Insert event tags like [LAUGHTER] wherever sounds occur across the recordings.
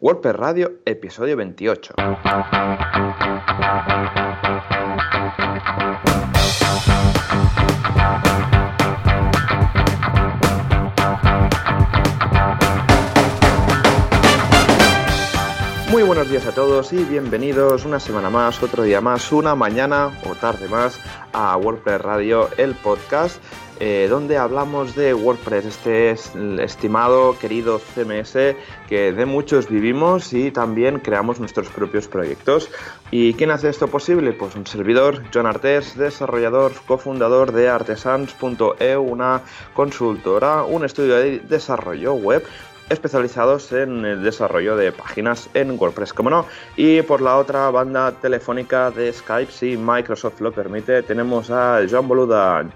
WordPress Radio, episodio 28. Muy buenos días a todos y bienvenidos una semana más, otro día más, una mañana o tarde más a WordPress Radio, el podcast eh, donde hablamos de WordPress, este estimado, querido CMS que de muchos vivimos y también creamos nuestros propios proyectos. ¿Y quién hace esto posible? Pues un servidor, John Artes, desarrollador, cofundador de artesans.eu, una consultora, un estudio de desarrollo web especializados en el desarrollo de páginas en WordPress, como no. Y por la otra banda telefónica de Skype, si Microsoft lo permite, tenemos a Joan Boluda.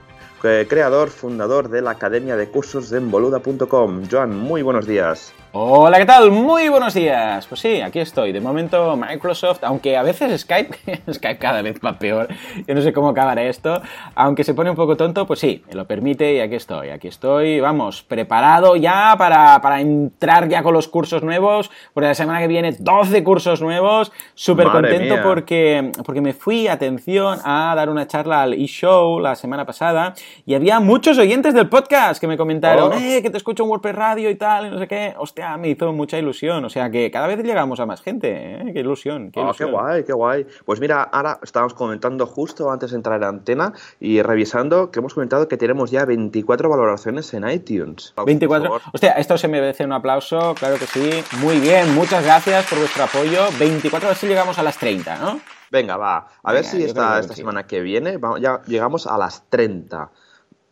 Eh, creador, fundador de la Academia de Cursos de Envoluda.com. Joan, muy buenos días. Hola, ¿qué tal? Muy buenos días. Pues sí, aquí estoy. De momento Microsoft, aunque a veces Skype, [LAUGHS] Skype cada vez va peor. Yo no sé cómo acabará esto. Aunque se pone un poco tonto, pues sí, me lo permite y aquí estoy. Aquí estoy, vamos, preparado ya para, para entrar ya con los cursos nuevos. Porque la semana que viene 12 cursos nuevos. Súper contento porque, porque me fui, atención, a dar una charla al eShow la semana pasada y había muchos oyentes del podcast que me comentaron, oh. eh, que te escucho en WordPress Radio y tal, y no sé qué. Hostia, me hizo mucha ilusión. O sea que cada vez llegamos a más gente. ¿eh? Qué ilusión. Qué, ah, qué guay, qué guay. Pues mira, ahora estábamos comentando justo antes de entrar en antena y revisando que hemos comentado que tenemos ya 24 valoraciones en iTunes. 24. Hostia, esto se merece un aplauso, claro que sí. Muy bien, muchas gracias por vuestro apoyo. 24, a ver si llegamos a las 30, ¿no? Venga, va. A ver si esta, esta semana que viene ya llegamos a las 30.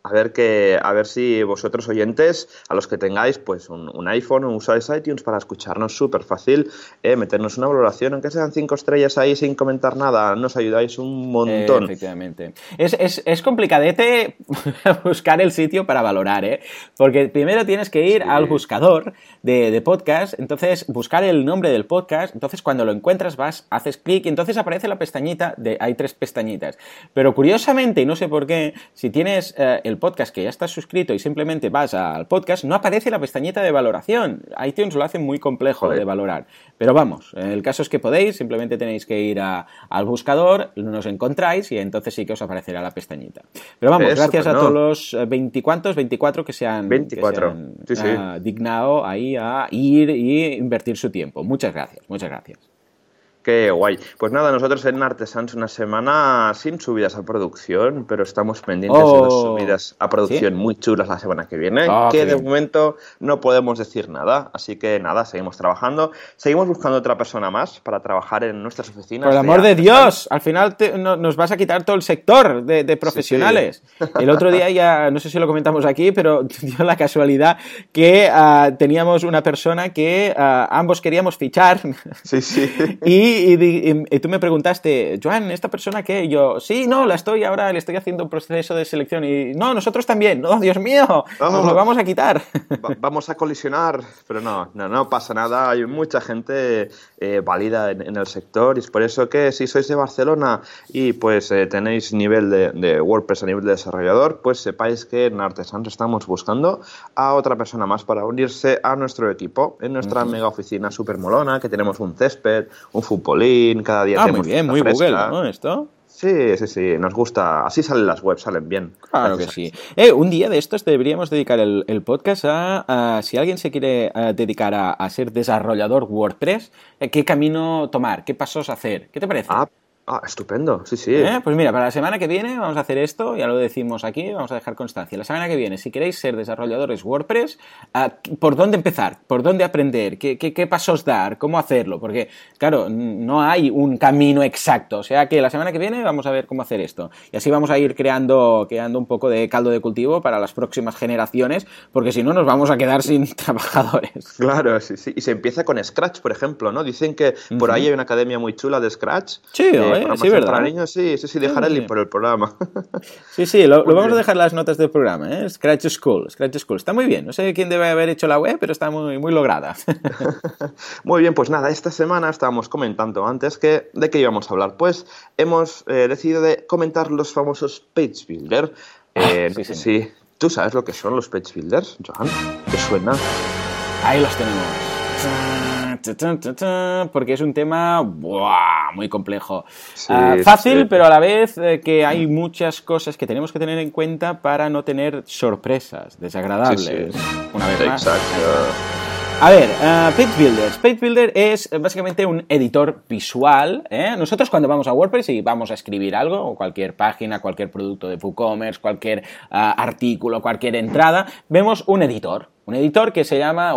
A ver, que, a ver si vosotros oyentes, a los que tengáis pues un, iPhone o usáis iTunes para escucharnos súper fácil, eh, meternos una valoración, aunque sean cinco estrellas ahí sin comentar nada, nos ayudáis un montón. efectivamente. Es, es, es, complicadete [LAUGHS] buscar el sitio para valorar, ¿eh? Porque primero tienes que ir al buscador de, de, podcast, entonces buscar el nombre del podcast, entonces cuando lo encuentras vas, haces clic y entonces aparece la pestañita, de, hay tres pestañitas. Pero curiosamente, y no sé por qué, si tienes eh, el podcast que ya estás suscrito y simplemente vas al podcast, no aparece la pestañita de valoración. iTunes lo hace muy complejo de valorar. Pero vamos, el caso es que podéis, simplemente tenéis que ir al buscador, nos encontráis y entonces sí que os aparecerá la pestañita. Pero vamos, gracias a todos los 24, 24 que se han, 24. Ah, dignado ahí a ir y invertir su tiempo. Muchas gracias, muchas gracias. Qué guay. Pues nada, nosotros en Artesans una semana sin subidas a producción, pero estamos pendientes de dos oh. subidas a producción muy chulas la semana que viene, ah, que de momento no podemos decir nada. Así que nada, seguimos trabajando. Seguimos buscando otra persona más para trabajar en nuestras oficinas. Por el amor de, Dios, al final nos vas a quitar todo el sector de, profesionales. [LAUGHS] El otro día ya, no sé si lo comentamos aquí, pero [LAUGHS] dio la casualidad que ah, teníamos una persona que ah, ambos queríamos fichar. Sí, sí. [LAUGHS] y y, tú me preguntaste, Joan, ¿esta persona qué? Y yo, sí, no, la estoy ahora, le estoy haciendo un proceso de selección. Y no, nosotros también. No, Dios mío, nos lo vamos a quitar. vamos a colisionar, pero no, no, no pasa nada. Hay mucha gente eh, válida en, el sector y es por eso que si sois de Barcelona y pues eh, tenéis nivel de, WordPress a nivel de desarrollador, pues sepáis que en Artesans estamos buscando a otra persona más para unirse a nuestro equipo en nuestra mega oficina super molona, que tenemos un césped, un fútbol Polín, cada día ah, muy bien, muy Google, ¿no? Esto. Sí, sí, sí, nos gusta. Así salen las webs, salen bien. Claro que sí. Eh, un día de estos deberíamos dedicar el, podcast a, si alguien se quiere eh, dedicar a, ser desarrollador WordPress, eh, ¿qué camino tomar? ¿Qué pasos hacer? ¿Qué te parece? Ah, Ah, estupendo, sí, sí. ¿Eh? Pues mira, para la semana que viene vamos a hacer esto, ya lo decimos aquí, vamos a dejar constancia. La semana que viene, si queréis ser desarrolladores WordPress, ¿por dónde empezar? ¿Por dónde aprender? ¿Qué, qué, pasos dar? ¿Cómo hacerlo? Porque, claro, no hay un camino exacto. O sea que la semana que viene vamos a ver cómo hacer esto. Y así vamos a ir creando, creando un poco de caldo de cultivo para las próximas generaciones, porque si no nos vamos a quedar sin [LAUGHS] trabajadores. Claro, sí, sí. Y se empieza con Scratch, por ejemplo, ¿no? Dicen que por ahí hay una academia muy chula de Scratch. Sí, eh, sí, ¿verdad? Para niños, sí, sí, sí, dejar el link por el programa. Sí, sí, lo, vamos a dejar las notas del programa, ¿eh? Scratch School, Scratch School. Está muy bien. No sé quién debe haber hecho la web, pero está muy, muy lograda. [LAUGHS] [LAUGHS] Muy bien, pues nada, esta semana estábamos comentando antes que de qué íbamos a hablar. Pues hemos eh, decidido de comentar los famosos page builder. Ah, eh, sí, sí, ¿Tú sabes lo que son los page builders, Joan? ¿Te suena? Ahí los tenemos. Porque es un tema muy complejo. Ah, fácil, pero a la vez eh, que hay muchas cosas que tenemos que tener en cuenta para no tener sorpresas desagradables. Una vez más. A ver, uh, Page Builder. Page Builder es eh, básicamente un editor visual. ¿eh? Nosotros cuando vamos a WordPress y vamos a escribir algo, o cualquier página, cualquier producto de WooCommerce, cualquier uh, artículo, cualquier entrada, vemos un editor. Un editor que se llama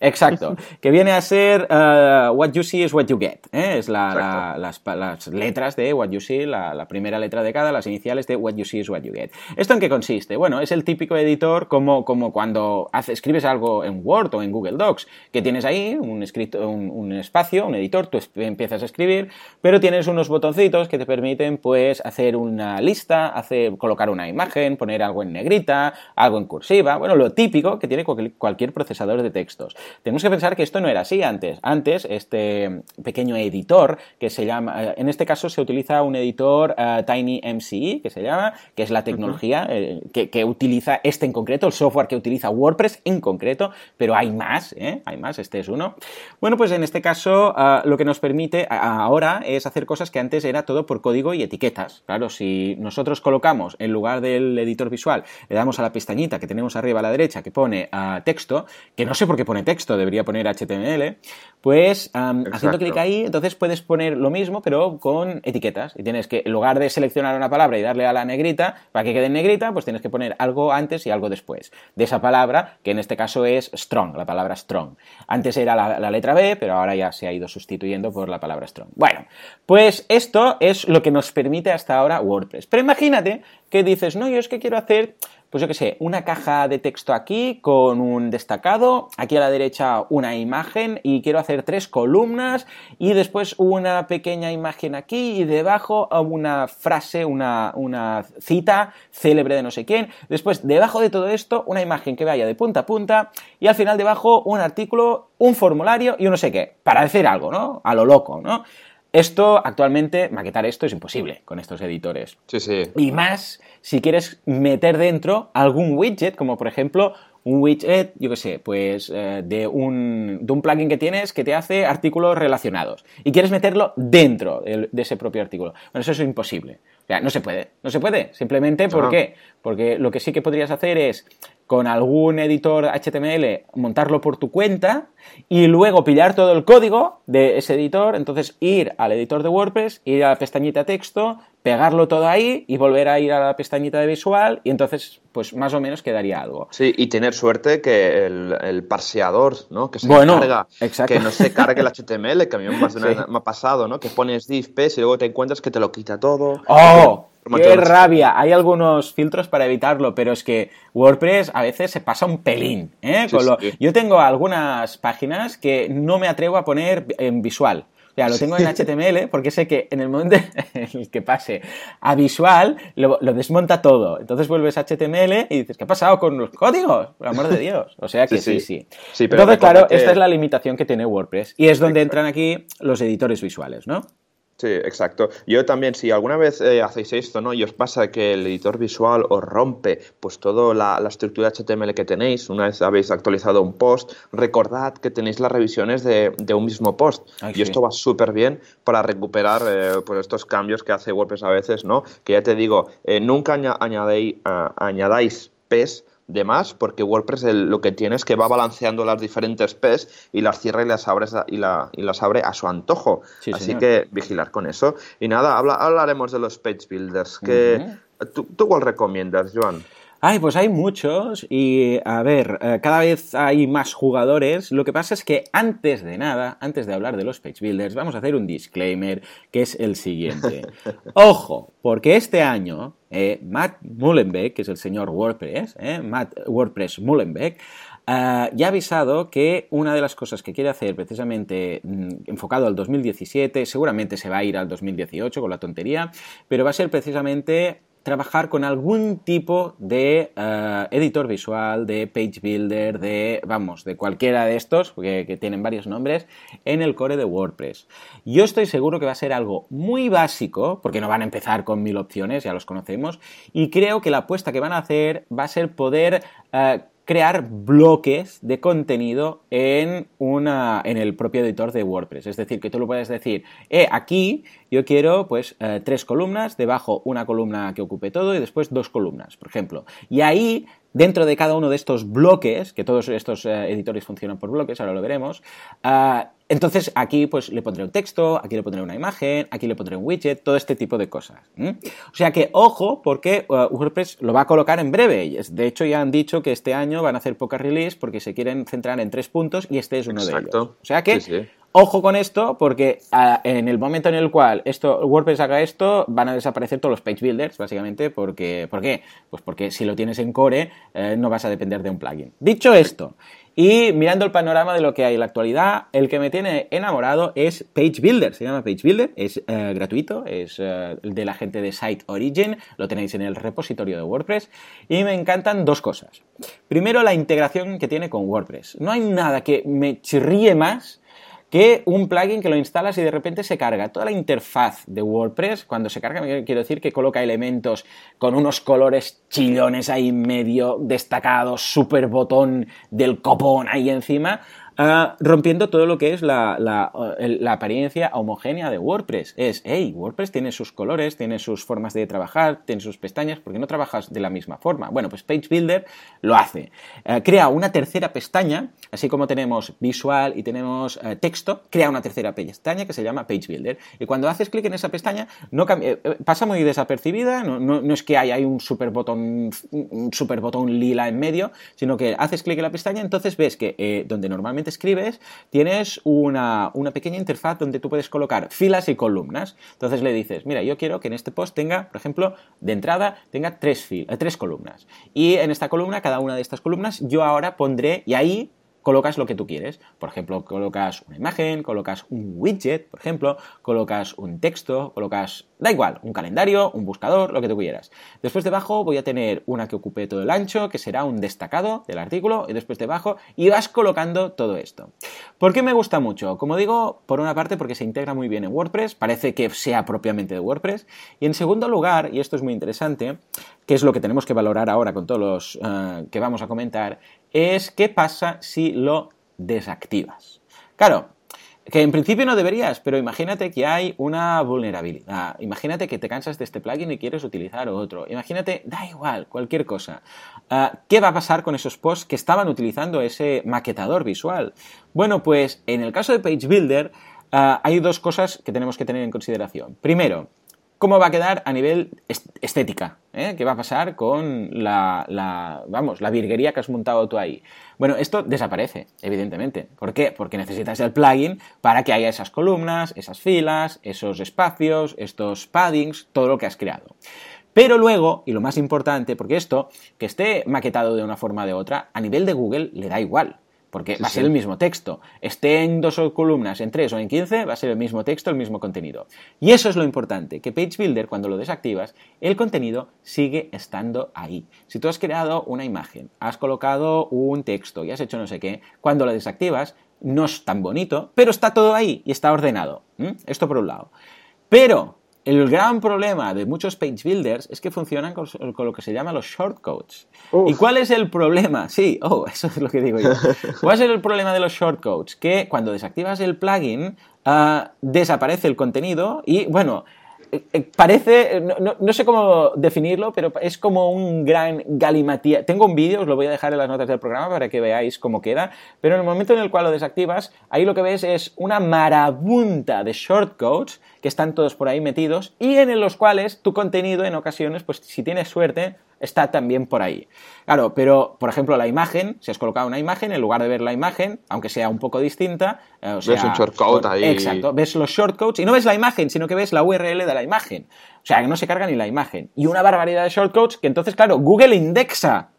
Exacto. que viene a ser uh, What You See is What You Get. ¿eh? Es la, las, las, letras de What You See, la, primera letra de cada, las iniciales de What You See is What You Get. ¿Esto en qué consiste? Bueno, es el típico editor como, como cuando hace, escribes algo en Word o en Google Docs, que tienes ahí un, escrito, un, espacio, un editor, tú empiezas a escribir, pero tienes unos botoncitos que te permiten pues hacer una lista, hacer, colocar una imagen, poner algo en negrita, algo en cursiva, bueno, lo típico que tiene cualquier procesador de textos. Tenemos que pensar que esto no era así antes. Antes, este pequeño editor, que se llama, eh, en este caso se utiliza un editor uh, Tiny MCE, que se llama, que es la tecnología eh, que, utiliza este en concreto, el software que utiliza WordPress en concreto, pero hay más, ¿eh? hay más, este es uno. Bueno, pues en este caso lo que nos permite ahora es hacer cosas que antes era todo por código y etiquetas. Claro, si nosotros colocamos en lugar del editor visual, le damos a la pestañita que tenemos arriba a la derecha que pone texto, que no sé por qué pone texto, texto debería poner HTML, pues haciendo clic ahí, entonces puedes poner lo mismo, pero con etiquetas. Y tienes que, en lugar de seleccionar una palabra y darle a la negrita, para que quede en negrita, pues tienes que poner algo antes y algo después de esa palabra, que en este caso es strong, la palabra strong. Antes era la, la letra B, pero ahora ya se ha ido sustituyendo por la palabra strong. Bueno, pues esto es lo que nos permite hasta ahora WordPress. Pero imagínate que dices, no, yo es que quiero hacer pues yo qué sé, una caja de texto aquí con un destacado, aquí a la derecha una imagen y quiero hacer tres columnas y después una pequeña imagen aquí y debajo una frase, una, una cita célebre de no sé quién. Después, debajo de todo esto, una imagen que vaya de punta a punta y al final debajo un artículo, un formulario y un no sé qué, para decir algo, ¿no? A lo loco, ¿no? Esto, actualmente, maquetar esto es imposible con estos editores. Sí, sí. Y más si quieres meter dentro algún widget, como por ejemplo un widget, yo qué sé, pues eh, de, un, de, un, plugin que tienes que te hace artículos relacionados y quieres meterlo dentro de, ese propio artículo. Bueno, eso es imposible. O sea, no se puede. No se puede. Simplemente, ¿por qué? Porque lo que sí que podrías hacer es con algún editor HTML montarlo por tu cuenta y luego pillar todo el código de ese editor, entonces ir al editor de WordPress, ir a la pestañita texto, pegarlo todo ahí y volver a ir a la pestañita de visual y entonces pues más o menos quedaría algo. Sí, y tener suerte que el, parseador, ¿no? Que se carga, que no se cargue el HTML, que a mí [LAUGHS] me, ha pasado, ¿no? Que pones div y luego te encuentras que te lo quita todo. ¡Oh! ¡Qué rabia! Hay algunos filtros para evitarlo, pero es que WordPress a veces se pasa un pelín. ¿eh? Yo tengo algunas páginas que no me atrevo a poner en visual. O sea, lo tengo en [LAUGHS] HTML porque sé que en el momento [LAUGHS] en el que pase a visual, lo, desmonta todo. Entonces vuelves a HTML y dices, ¿qué ha pasado con los códigos? Por amor de Dios. O sea que sí, sí. Entonces, claro, esta es la limitación que tiene WordPress. Y es donde entran aquí los editores visuales, ¿no? Sí, exacto. Yo también, si alguna vez eh, hacéis esto, ¿no? Y os pasa que el editor visual os rompe pues toda la, estructura HTML que tenéis, una vez habéis actualizado un post, recordad que tenéis las revisiones de, un mismo post. y esto va súper bien para recuperar eh, pues estos cambios que hace WordPress a veces, ¿no? Que ya te digo, eh, nunca añadéis, añadáis PES de más, porque WordPress lo que tiene es que va balanceando las diferentes PES y las cierra y las abre, y, la, y las abre a su antojo. Así que vigilar con eso. Y nada, habla, hablaremos de los page builders. Que, ¿tú, ¿Tú cuál recomiendas, Joan? Ay, pues hay muchos y a ver, eh, cada vez hay más jugadores. Lo que pasa es que antes de nada, antes de hablar de los page builders, vamos a hacer un disclaimer que es el siguiente. [LAUGHS] Ojo, porque este año eh, Matt Mullenbeck, que es el señor WordPress, eh, Matt WordPress Mullenbeck, ya ha avisado que una de las cosas que quiere hacer precisamente mm, enfocado al 2017, seguramente se va a ir al 2018 con la tontería, pero va a ser precisamente trabajar con algún tipo de eh, editor visual, de page builder, de, vamos, de cualquiera de estos, que, tienen varios nombres, en el core de WordPress. Yo estoy seguro que va a ser algo muy básico, porque no van a empezar con mil opciones, ya los conocemos, y creo que la apuesta que van a hacer va a ser poder... Eh, crear bloques de contenido en, una, en el propio editor de WordPress. Es decir, que tú lo puedes decir, eh, aquí yo quiero pues eh, tres columnas, debajo una columna que ocupe todo y después dos columnas, por ejemplo. Y ahí dentro de cada uno de estos bloques, que todos estos eh, editores funcionan por bloques, ahora lo veremos, ah, entonces aquí pues le pondré un texto, aquí le pondré una imagen, aquí le pondré un widget, todo este tipo de cosas. O sea que ojo porque uh, WordPress lo va a colocar en breve. De hecho ya han dicho que este año van a hacer poca release porque se quieren centrar en tres puntos y este es uno de ellos. O sea que ojo con esto porque uh, en el momento en el cual esto WordPress haga esto van a desaparecer todos los page builders básicamente porque ¿por qué? Pues porque si lo tienes en core eh, no vas a depender de un plugin. Dicho esto, y mirando el panorama de lo que hay en la actualidad, el que me tiene enamorado es Page Builder. Se llama Page Builder, es eh, gratuito, es eh, de la gente de Site Origin, lo tenéis en el repositorio de WordPress. Y me encantan dos cosas. Primero, la integración que tiene con WordPress. No hay nada que me chirríe más que un plugin que lo instalas y de repente se carga toda la interfaz de WordPress. Cuando se carga, quiero decir que coloca elementos con unos colores chillones ahí medio destacados, super botón del copón ahí encima. Ah, rompiendo todo lo que es la, la, apariencia homogénea de WordPress. Es, hey, WordPress tiene sus colores, tiene sus formas de trabajar, tiene sus pestañas, porque no trabajas de la misma forma. Bueno, pues Page Builder lo hace. Ah, crea una tercera pestaña, así como tenemos visual y tenemos eh, texto, crea una tercera pestaña que se llama Page Builder. Y cuando haces clic en esa pestaña, no eh, eh, pasa muy desapercibida, no, no, es que hay, un super botón, un super botón lila en medio, sino que haces clic en la pestaña, entonces ves que donde normalmente escribes, tienes una, pequeña interfaz donde tú puedes colocar filas y columnas. Entonces le dices, mira, yo quiero que en este post tenga, por ejemplo, de entrada, tenga tres, fil eh, tres columnas. Y en esta columna, cada una de estas columnas, yo ahora pondré, y ahí colocas lo que tú quieres. Por ejemplo, colocas una imagen, colocas un widget, por ejemplo, colocas un texto, colocas, da igual, un calendario, un buscador, lo que tú quieras. Después debajo voy a tener una que ocupe todo el ancho, que será un destacado del artículo, y después debajo, y vas colocando todo esto. ¿Por qué me gusta mucho? Como digo, por una parte porque se integra muy bien en WordPress, parece que sea propiamente de WordPress, y en segundo lugar, y esto es muy interesante, que es lo que tenemos que valorar ahora con todos los eh, que vamos a comentar, es qué pasa si lo desactivas. Claro, que en principio no deberías, pero imagínate que hay una vulnerabilidad. Imagínate que te cansas de este plugin y quieres utilizar otro. Imagínate, da igual, cualquier cosa. Ah, ¿Qué va a pasar con esos posts que estaban utilizando ese maquetador visual? Bueno, pues en el caso de Page Builder ah, hay dos cosas que tenemos que tener en consideración. Primero, ¿Cómo va a quedar a nivel estética? ¿eh? ¿Qué va a pasar con la, vamos, la virguería que has montado tú ahí? Bueno, esto desaparece, evidentemente. ¿Por qué? Porque necesitas el plugin para que haya esas columnas, esas filas, esos espacios, estos paddings, todo lo que has creado. Pero luego, y lo más importante, porque esto, que esté maquetado de una forma o de otra, a nivel de Google le da igual porque va a ser el mismo texto. Esté en dos columnas, en tres o en quince, va a ser el mismo texto, el mismo contenido. Y eso es lo importante, que Page Builder, cuando lo desactivas, el contenido sigue estando ahí. Si tú has creado una imagen, has colocado un texto y has hecho no sé qué, cuando lo desactivas, no es tan bonito, pero está todo ahí y está ordenado. Esto por un lado. Pero el gran problema de muchos page builders es que funcionan con, lo que se llama los shortcodes. ¿Y cuál es el problema? Sí, oh, [LAUGHS] eso es lo que digo yo. [LAUGHS] ¿Cuál es el problema de los shortcodes? Que cuando desactivas el plugin, ah, desaparece el contenido y, bueno, eh, eh, parece, no, sé cómo definirlo, pero es como un gran galimatía. Tengo un vídeo, os lo voy a dejar en las notas del programa para que veáis cómo queda, pero en el momento en el cual lo desactivas, ahí lo que ves es una marabunta de shortcodes que están todos por ahí metidos y en los cuales tu contenido en ocasiones, pues si tienes suerte, está también por ahí. Claro, pero por ejemplo la imagen, si has colocado una imagen, en lugar de ver la imagen, aunque sea un poco distinta, eh, ves un shortcode ahí. Exacto, ves los shortcodes y no ves la imagen, sino que ves la URL de la imagen. O sea, que no se carga ni la imagen. Y una barbaridad de shortcodes que entonces, claro, Google indexa.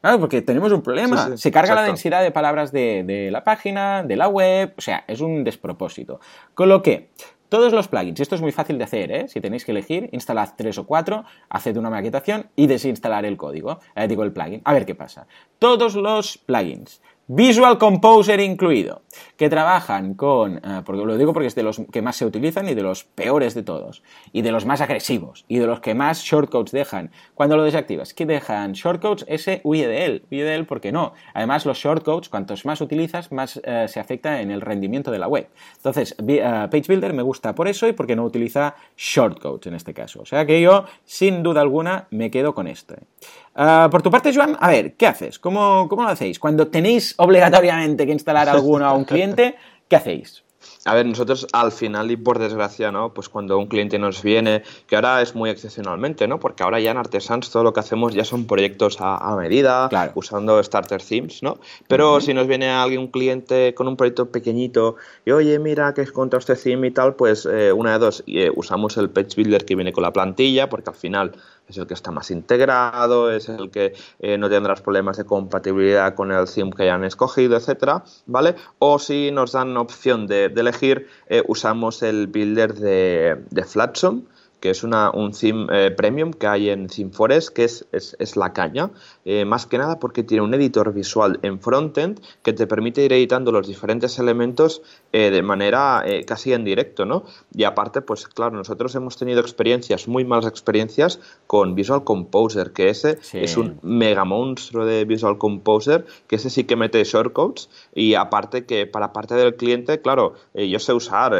Claro, porque tenemos un problema. se carga la densidad de palabras de, de la página, de la web, o sea, es un despropósito. Con lo que todos los plugins, esto es muy fácil de hacer, ¿eh? si tenéis que elegir, instalad tres o cuatro, haced una maquetación y desinstalar el código, eh, digo el plugin, a ver qué pasa. Todos los plugins, Visual Composer incluido, que trabajan con, eh, porque lo digo porque es de los que más se utilizan y de los peores de todos, y de los más agresivos, y de los que más shortcodes dejan. Cuando lo desactivas, ¿qué dejan? Shortcodes, ese huye de él, huye de él porque no. Además, los shortcodes, cuantos más utilizas, más eh, se afecta en el rendimiento de la web. Entonces, uh, Page Builder me gusta por eso y porque no utiliza shortcodes en este caso. O sea que yo, sin duda alguna, me quedo con este. Por tu parte, Joan, a ver, ¿qué haces? ¿Cómo, ¿Cómo, lo hacéis? Cuando tenéis obligatoriamente que instalar alguno a un cliente, [LAUGHS] ¿qué hacéis? A ver, nosotros al final y por desgracia, ¿no? Pues cuando un cliente nos viene, que ahora es muy excepcionalmente, ¿no? Porque ahora ya en Artesans todo lo que hacemos ya son proyectos a, medida, usando starter themes, ¿no? Pero si nos viene alguien, un cliente con un proyecto pequeñito y oye, mira que es contra este theme y tal, pues eh, una de dos, eh, usamos el page builder que viene con la plantilla, porque al final es el que está más integrado, es el que eh, no tendrás problemas de compatibilidad con el theme que hayan escogido, etcétera, ¿vale? O si nos dan opción de, elegir, eh, usamos el builder de, de que es una, un theme eh, premium que hay en ThemeForest, que es, es, la caña, eh, más que nada porque tiene un editor visual en frontend que te permite ir editando los diferentes elementos eh, de manera casi en directo, ¿no? Y aparte, pues claro, nosotros hemos tenido experiencias, muy malas experiencias con Visual Composer, que ese es un mega monstruo de Visual Composer, que ese sí que mete shortcodes y aparte que para parte del cliente, claro, yo sé usar,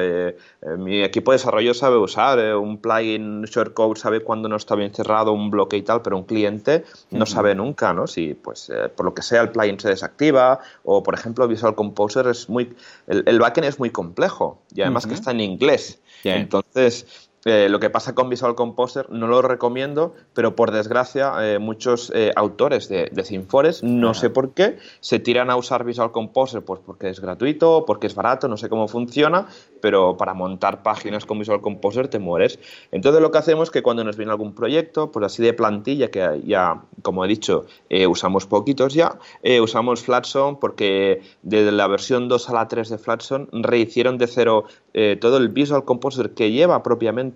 mi equipo de desarrollo sabe usar un plugin shortcode sabe cuándo no está bien cerrado un bloque y tal, pero un cliente no sabe nunca, ¿no? Si, pues, eh, por lo que sea, el plugin se desactiva o, por ejemplo, Visual Composer es muy... El, backend es muy complejo y además que está en inglés. Entonces, eh, lo que pasa con Visual Composer no lo recomiendo, pero por desgracia eh, muchos eh, autores de, de no sé por qué, se tiran a usar Visual Composer pues porque es gratuito, porque es barato, no sé cómo funciona, pero para montar páginas con Visual Composer te mueres. Entonces lo que hacemos es que cuando nos viene algún proyecto, pues así de plantilla, que ya, como he dicho, usamos poquitos ya, usamos Flatson porque desde la versión 2 a la 3 de Flatson rehicieron de cero todo el Visual Composer que lleva propiamente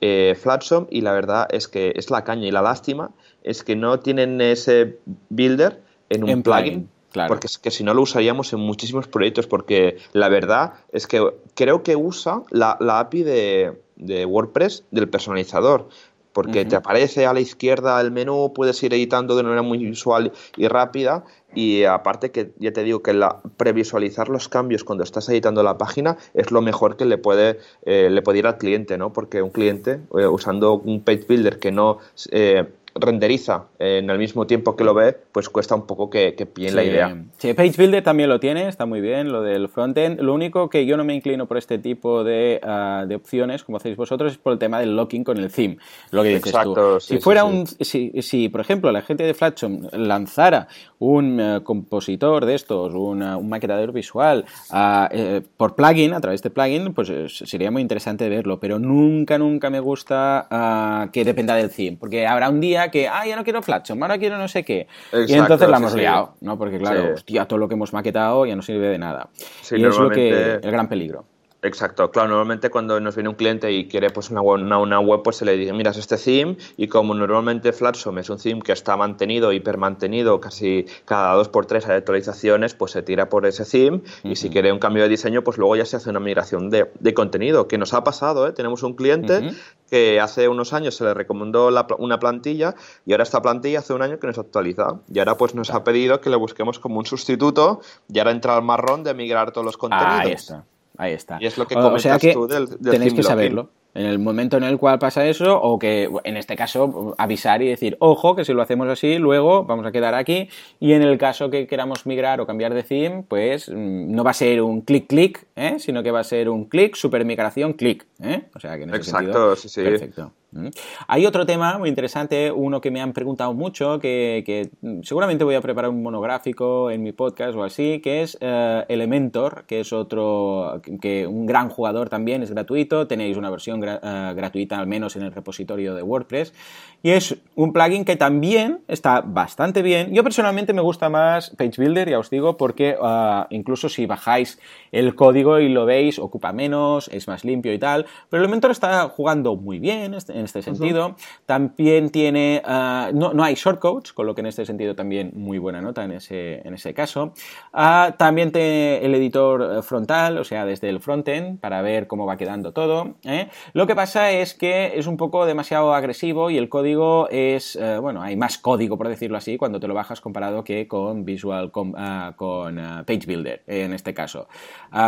eh, Flatsom y la verdad es que es la caña y la lástima es que no tienen ese builder en un plugin. Porque es que si no lo usaríamos en muchísimos proyectos, porque la verdad es que creo que usa la, API de, WordPress del personalizador porque te aparece a la izquierda el menú, puedes ir editando de una manera muy visual y rápida y aparte que ya te digo que la, previsualizar los cambios cuando estás editando la página es lo mejor que le puede, eh, le puede ir al cliente, ¿no? Porque un cliente eh, usando un page builder que no eh, renderiza en el mismo tiempo que lo ve, pues cuesta un poco que, que la idea. Sí, Page Builder también lo tiene, está muy bien, lo del frontend. Lo único que yo no me inclino por este tipo de, ah, de opciones, como hacéis vosotros, es por el tema del locking con el theme. Lo que dices Exacto, si fuera un, si, si, por ejemplo, la gente de Flatshop lanzara un eh, compositor de estos, un maquetador visual ah, eh, por plugin, a través de plugin, pues eh, sería muy interesante verlo, pero nunca, nunca me gusta ah, que dependa del theme, porque habrá un día que, ah, ya no quiero Flatshop, ahora quiero no sé qué. y entonces la hemos liado, ¿no? Porque claro, hostia, todo lo que hemos maquetado ya no sirve de nada. y es lo que, el gran peligro. Exacto, claro, normalmente cuando nos viene un cliente y quiere pues una, una, web, pues se le dice, mira, es este theme y como normalmente Flatsome es un theme que está mantenido, hipermantenido, casi cada dos por tres hay actualizaciones, pues se tira por ese theme y si quiere un cambio de diseño, pues luego ya se hace una migración de, de contenido, que nos ha pasado, ¿eh? tenemos un cliente que hace unos años se le recomendó una plantilla y ahora esta plantilla hace un año que nos actualiza y ahora pues nos ha pedido que le busquemos como un sustituto y ahora entra al marrón de migrar todos los contenidos. Ahí está. Ahí está. Y es lo que comentas tú del, Tenéis que saberlo en el momento en el cual pasa eso, o que en este caso avisar y decir, ojo, que si lo hacemos así, luego vamos a quedar aquí, y en el caso que queramos migrar o cambiar de theme, pues mm, no va a ser un clic clic, ¿eh? sino que va a ser un clic, super migración, clic. ¿eh? O sea que en ese Exacto, sí, sí. Perfecto. ¿Mm? Hay otro tema muy interesante, uno que me han preguntado mucho, que, seguramente voy a preparar un monográfico en mi podcast o así, que es eh, Elementor, que es otro, que un gran jugador también, es gratuito, tenéis una versión eh, gratuita al menos en el repositorio de WordPress, y es un plugin que también está bastante bien. Yo personalmente me gusta más Page Builder, ya os digo, porque eh, incluso si bajáis el código y lo veis, ocupa menos, es más limpio y tal, pero Elementor está jugando muy bien, en este sentido. También tiene, ah, no, no, hay shortcodes, con lo que en este sentido también muy buena nota en ese, en ese caso. Ah, también tiene el editor frontal, o sea, desde el frontend, para ver cómo va quedando todo. ¿eh? Lo que pasa es que es un poco demasiado agresivo y el código es, eh, bueno, hay más código, por decirlo así, cuando te lo bajas comparado que con Visual, con, ah, con Page Builder, en este caso.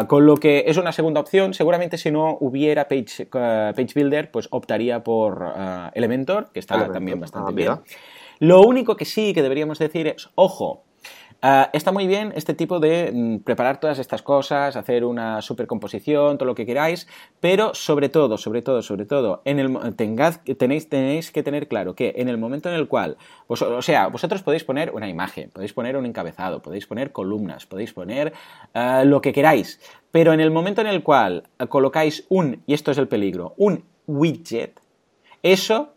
con lo que es una segunda opción, seguramente si no hubiera Page, page Builder, pues optaría por uh, Elementor, que está también bastante ah, bien. Lo único que sí que deberíamos decir es, ojo, uh, está muy bien este tipo de mm, preparar todas estas cosas, hacer una supercomposición, todo lo que queráis, pero sobre todo, sobre todo, sobre todo, en el, tenéis, tenéis que tener claro que en el momento en el cual, o sea, vosotros podéis poner una imagen, podéis poner un encabezado, podéis poner columnas, podéis poner uh, lo que queráis, pero en el momento en el cual colocáis un, y esto es el peligro, un widget, eso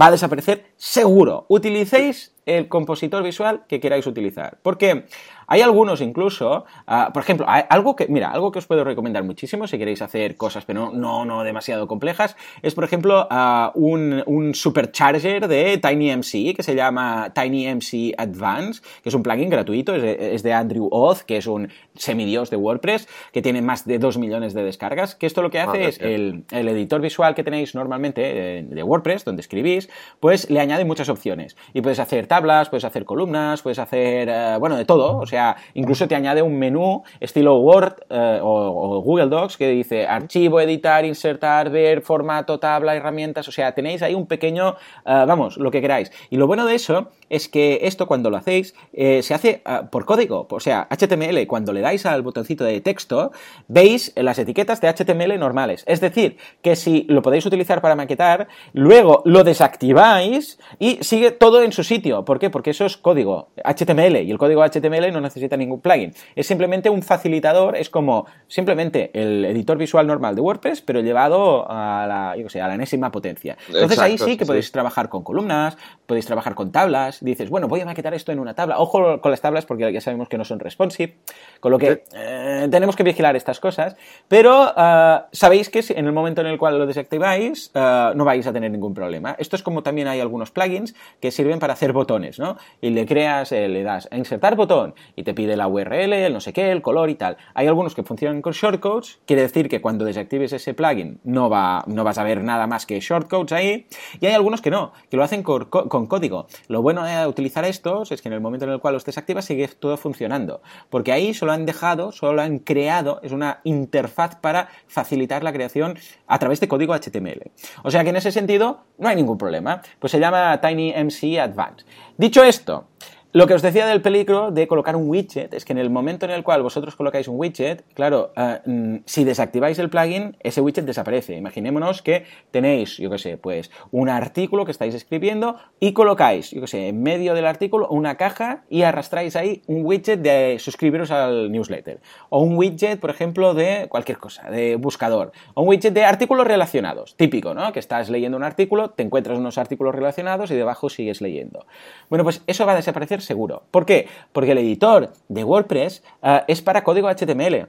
va a desaparecer seguro. Utilicéis el compositor visual que queráis utilizar. Porque hay algunos incluso, ah, por ejemplo, algo que, mira, algo que os puedo recomendar muchísimo si queréis hacer cosas, pero no, no, demasiado complejas, es por ejemplo uh, un, un, supercharger de TinyMC que se llama TinyMC Advance, que es un plugin gratuito, es de, Andrew Oz, que es un semidios de WordPress, que tiene más de 2 millones de descargas, que esto lo que hace es el, el, editor visual que tenéis normalmente eh, de WordPress, donde escribís, pues le añade muchas opciones. Y puedes hacer tablas, puedes hacer columnas, puedes hacer, eh, bueno, de todo, o sea, incluso te añade un menú estilo Word eh, o, Google Docs que dice archivo, editar, insertar, ver, formato, tabla, herramientas. O sea, tenéis ahí un pequeño, eh, vamos, lo que queráis. Y lo bueno de eso es que esto cuando lo hacéis se hace por código. O sea, HTML, cuando le dais al botoncito de texto, veis las etiquetas de HTML normales. Es decir, que si lo podéis utilizar para maquetar, luego lo desactiváis y sigue todo en su sitio. ¿Por qué? Porque eso es código HTML y el código HTML no necesita ningún plugin. Es simplemente un facilitador, es como simplemente el editor visual normal de WordPress, pero llevado a la, yo sé, a la enésima potencia. Entonces ahí sí que podéis trabajar con columnas, podéis trabajar con tablas, dices, bueno, voy a maquetar esto en una tabla. Ojo con las tablas porque ya sabemos que no son responsive, con lo que eh, tenemos que vigilar estas cosas, pero eh, sabéis que en el momento en el cual lo desactiváis eh, no vais a tener ningún problema. Esto es como también hay algunos plugins que sirven para hacer botones, ¿no? Y le creas, le das a insertar botón y te pide la URL, el no sé qué, el color y tal. Hay algunos que funcionan con shortcodes, quiere decir que cuando desactives ese plugin no, va, no vas a ver nada más que shortcodes ahí, y hay algunos que no, que lo hacen con, código. Lo bueno de utilizar estos es que en el momento en el cual los desactivas sigue todo funcionando, porque ahí solo han dejado, solo han creado, es una interfaz para facilitar la creación a través de código HTML. O sea que en ese sentido no hay ningún problema, pues se llama TinyMC Advanced. Dicho esto, lo que os decía del peligro de colocar un widget es que en el momento en el cual vosotros colocáis un widget, claro, eh, mm, si desactiváis el plugin, ese widget desaparece. Imaginémonos que tenéis, yo qué sé, pues un artículo que estáis escribiendo y colocáis, yo qué sé, en medio del artículo una caja y arrastráis ahí un widget de suscribiros al newsletter. O un widget, por ejemplo, de cualquier cosa, de buscador. O un widget de artículos relacionados. Típico, ¿no? Que estás leyendo un artículo, te encuentras unos artículos relacionados y debajo sigues leyendo. Bueno, pues eso va a desaparecer seguro. ¿Por qué? Porque el editor de WordPress eh, es para código HTML.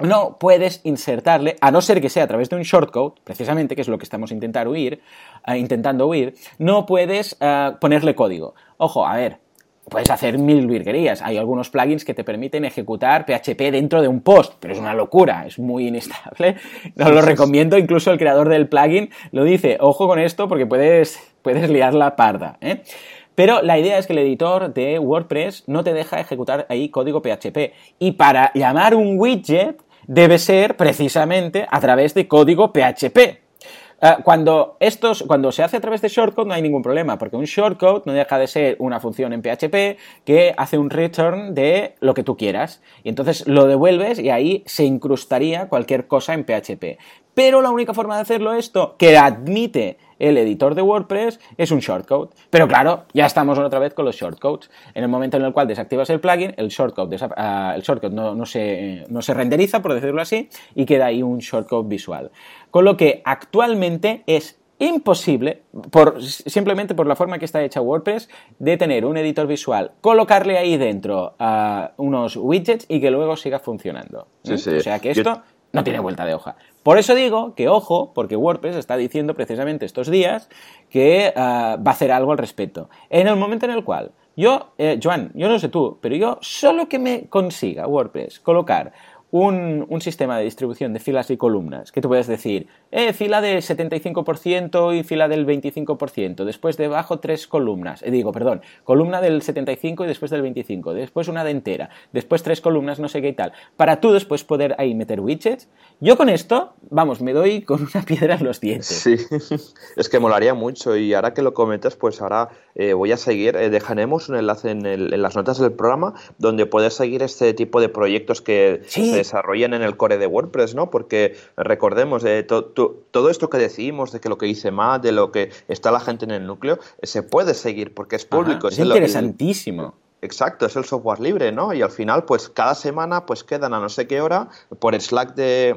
No puedes insertarle, a no ser que sea a través de un shortcode, precisamente, que es lo que estamos intentar huir, eh, intentando huir, no puedes eh, ponerle código. Ojo, a ver, puedes hacer mil virguerías. Hay algunos plugins que te permiten ejecutar PHP dentro de un post, pero es una locura, es muy inestable. No lo recomiendo, incluso el creador del plugin lo dice, ojo con esto porque puedes, puedes liar la parda. ¿eh? Pero la idea es que el editor de WordPress no te deja ejecutar ahí código PHP. Y para llamar un widget debe ser precisamente a través de código PHP. Ah, cuando, cuando se hace a través de shortcode no hay ningún problema, porque un shortcode no deja de ser una función en PHP que hace un return de lo que tú quieras. Y entonces lo devuelves y ahí se incrustaría cualquier cosa en PHP. Pero la única forma de hacerlo esto, que admite el editor de WordPress es un shortcode. Pero claro, ya estamos otra vez con los shortcodes. En el momento en el cual desactivas el plugin, el shortcode, ah, el shortcode no, se, no se renderiza, por decirlo así, y queda ahí un shortcode visual. Con lo que actualmente es imposible, por, simplemente por la forma que está hecha WordPress, de tener un editor visual, colocarle ahí dentro uh, unos widgets y que luego siga funcionando. Sí, sí. O sea que esto no tiene vuelta de hoja. Por eso digo que ojo, porque WordPress está diciendo precisamente estos días que ah, va a hacer algo al respecto. En el momento en el cual yo, eh, Joan, yo no sé tú, pero yo solo que me consiga WordPress colocar un, sistema de distribución de filas y columnas, que tú puedes decir, eh, fila del 75% y fila del 25%, después debajo tres columnas, eh, digo, perdón, columna del 75 y después del 25, después una de entera, después tres columnas, no sé qué y tal, para tú después poder ahí meter widgets. Yo con esto, vamos, me doy con una piedra en los dientes. Sí, [LAUGHS] es que molaría mucho y ahora que lo comentas, pues ahora eh, voy a seguir, eh, dejaremos un enlace en, en, las notas del programa donde puedes seguir este tipo de proyectos que desarrollan en el core de WordPress, ¿no? Porque recordemos, eh, todo esto que decimos, de que lo que dice Matt, de lo que está la gente en el núcleo, se puede seguir porque es público. es, interesantísimo. Exacto, es el software libre, ¿no? Y al final, pues cada semana, pues quedan a no sé qué hora por el Slack de,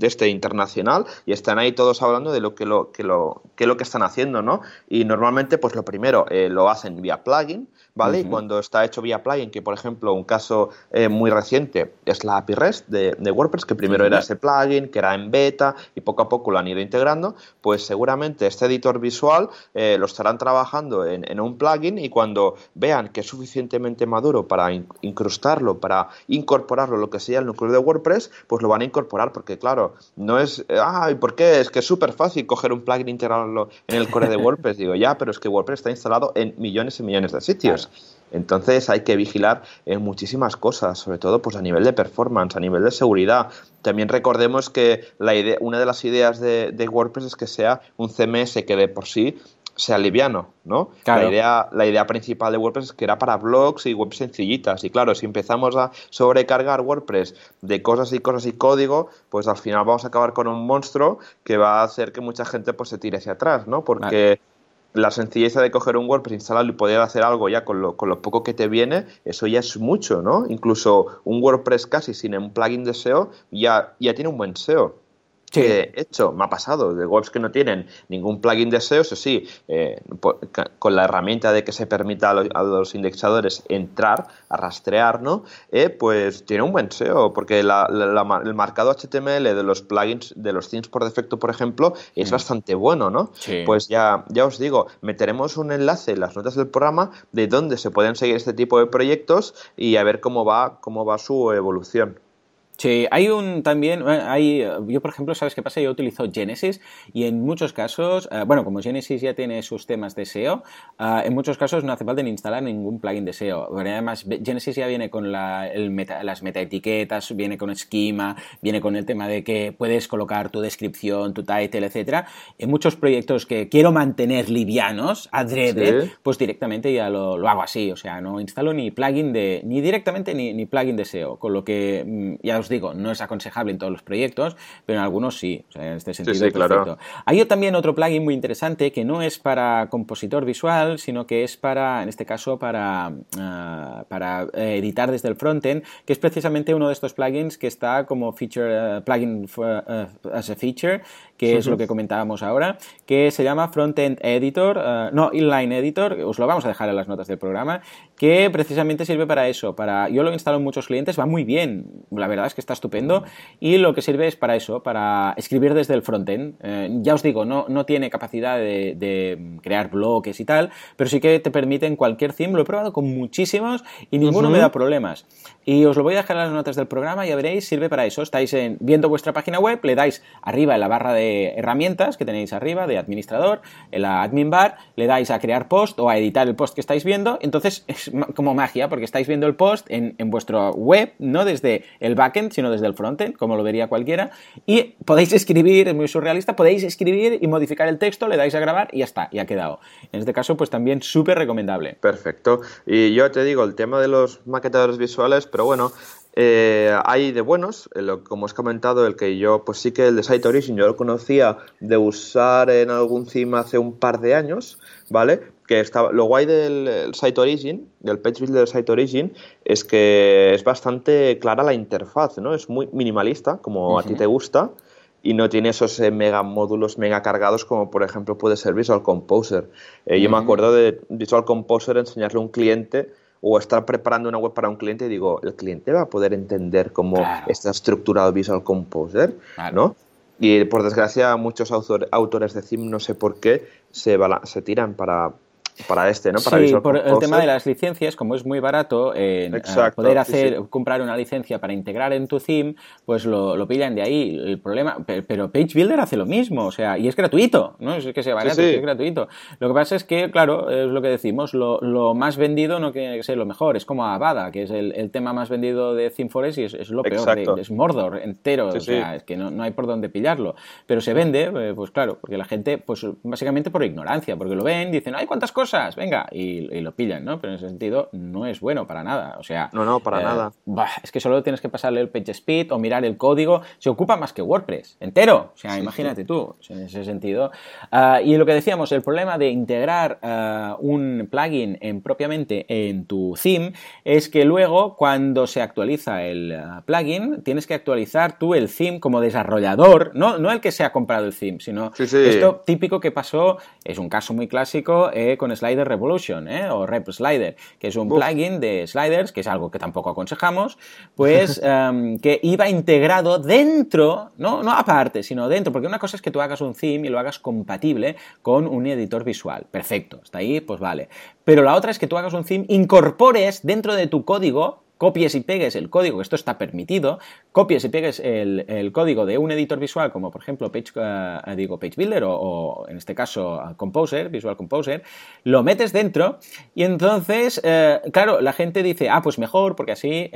este internacional y están ahí todos hablando de lo que lo que lo que lo que están haciendo, ¿no? Y normalmente, pues lo primero eh, lo hacen vía plugin, ¿vale? Y cuando está hecho vía plugin, que por ejemplo un caso eh, muy reciente es la API REST de, WordPress, que primero era ese plugin, que era en beta y poco a poco lo han ido integrando, pues seguramente este editor visual eh, lo estarán trabajando en, en, un plugin y cuando vean que es suficientemente maduro para incrustarlo, para incorporarlo, lo que sea el núcleo de WordPress, pues lo van a incorporar, porque claro, no es, ah, ¿y por qué? Es que es súper fácil coger un plugin e integrarlo en el core de [LAUGHS] WordPress. Digo, ya, pero es que WordPress está instalado en millones y millones de sitios. Entonces hay que vigilar en muchísimas cosas, sobre todo pues a nivel de performance, a nivel de seguridad. También recordemos que la idea, una de las ideas de, de WordPress es que sea un CMS que de por sí sea liviano, ¿no? La, idea, la idea principal de WordPress es que era para blogs y webs sencillitas. Y claro, si empezamos a sobrecargar WordPress de cosas y cosas y código, pues al final vamos a acabar con un monstruo que va a hacer que mucha gente pues se tire hacia atrás, ¿no? Porque la sencillez de coger un WordPress, instalarlo y poder hacer algo ya con lo, con lo poco que te viene, eso ya es mucho, ¿no? Incluso un WordPress casi sin un plugin de SEO ya, ya tiene un buen SEO. He hecho, me ha pasado, de webs que no tienen ningún plugin de SEO, eso sí, eh, con la herramienta de que se permita a los, indexadores entrar, a rastrear, ¿no? Eh, pues tiene un buen SEO, porque el marcado HTML de los plugins, de los themes por defecto, por ejemplo, es mm. bastante bueno, ¿no? Pues ya, ya os digo, meteremos un enlace en las notas del programa de dónde se pueden seguir este tipo de proyectos y a ver cómo va, cómo va su evolución. Sí, hay un también, eh, hay, yo por ejemplo, ¿sabes qué pasa? Yo utilizo Genesis y en muchos casos, eh, bueno, como Genesis ya tiene sus temas de SEO, eh, en muchos casos no hace falta ni instalar ningún plugin de SEO. Además, Genesis ya viene con la, el meta, las metaetiquetas, viene con esquema, viene con el tema de que puedes colocar tu descripción, tu title, etcétera. En muchos proyectos que quiero mantener livianos, adrede, pues directamente ya lo, lo, hago así, o sea, no instalo ni plugin de, ni directamente ni, ni plugin de SEO, con lo que mm, ya os digo, no es aconsejable en todos los proyectos, pero en algunos sí. en este sentido, sí, perfecto. Hay también otro plugin muy interesante que no es para compositor visual, sino que es para, en este caso, para, ah, para eh, editar desde el frontend, que es precisamente uno de estos plugins que está como feature, eh, plugin eh, as a feature, que es lo que comentábamos ahora, que se llama Frontend Editor, no, Inline Editor, os lo vamos a dejar en las notas del programa, que precisamente sirve para eso, para, yo lo instalo en muchos clientes, va muy bien, la verdad es que está estupendo y lo que sirve es para eso, para escribir desde el frontend. Eh, ya os digo, no, no tiene capacidad de, crear bloques y tal, pero sí que te permite en cualquier theme, lo he probado con muchísimos y ninguno me da problemas. Y os lo voy a dejar en las notas del programa, ya veréis, sirve para eso. Estáis viendo vuestra página web, le dais arriba en la barra de herramientas que tenéis arriba de administrador, en la admin bar, le dais a crear post o a editar el post que estáis viendo, entonces [LAUGHS] es como magia porque estáis viendo el post en, en vuestro web, no desde el backend, sino desde el frontend, como lo vería cualquiera, y podéis escribir, es muy surrealista, podéis escribir y modificar el texto, le dais a grabar y ya está, y ha quedado. En este caso, pues también súper recomendable. Perfecto. Y yo te digo, el tema de los maquetadores visuales, pero bueno, eh, hay de buenos, como has comentado, el que yo, pues sí que el de Site Origin yo lo conocía de usar en algún theme hace un par de años, ¿vale? Que estaba, lo guay del Site Origin, del page del Site Origin, es que es bastante clara la interfaz, ¿no? Es muy minimalista, como a ti te gusta, y no tiene esos eh, mega módulos mega cargados como por ejemplo puede ser Visual Composer. Eh, yo me acuerdo de Visual Composer enseñarle a un cliente o estar preparando una web para un cliente y digo, el cliente va a poder entender cómo está estructurado Visual Composer, ¿no? Y por desgracia muchos autores de CIM no sé por qué se, se tiran para para este, ¿no? Para sí, por el tema de las licencias, como es muy barato, eh, poder hacer, comprar una licencia para integrar en tu theme, pues lo, lo, pillan de ahí. El problema, pero Page Builder hace lo mismo, o sea, y es gratuito, ¿no? Es que sea barato, es gratuito. Lo que pasa es que, claro, es lo que decimos, lo, lo más vendido no tiene que ser lo mejor, es como Avada, que es el, el tema más vendido de ThemeForest y es, lo peor, es Mordor entero, o sea, es que no, no, hay por dónde pillarlo. Pero se vende, eh, pues claro, porque la gente, pues básicamente por ignorancia, porque lo ven, dicen, ay, ¿cuántas cosas? Venga, y, lo pillan, ¿no? Pero en ese sentido no es bueno para nada. O sea. No, no, para eh, nada. es que solo tienes que pasarle el page speed o mirar el código. Se ocupa más que WordPress, entero. O sea, imagínate tú, en ese sentido. Ah, y lo que decíamos, el problema de integrar ah, un plugin en, propiamente en tu theme es que luego, cuando se actualiza el ah, plugin, tienes que actualizar tú el theme como desarrollador, no, no el que se ha comprado el theme, sino esto típico que pasó, es un caso muy clásico eh, con Slider Revolution ¿eh? o Rep Slider, que es un plugin de sliders, que es algo que tampoco aconsejamos, pues [LAUGHS] em, que iba integrado dentro, no, no aparte, sino dentro, porque una cosa es que tú hagas un theme y lo hagas compatible con un editor visual. Perfecto, está ahí, pues vale. Pero la otra es que tú hagas un theme, incorpores dentro de tu código copies y pegues el código, esto está permitido, copies y pegues el, código de un editor visual como por ejemplo Page, eh, digo, Page Builder o, en este caso Composer, Visual Composer, lo metes dentro y entonces, eh, claro, la gente dice, ah, pues mejor porque así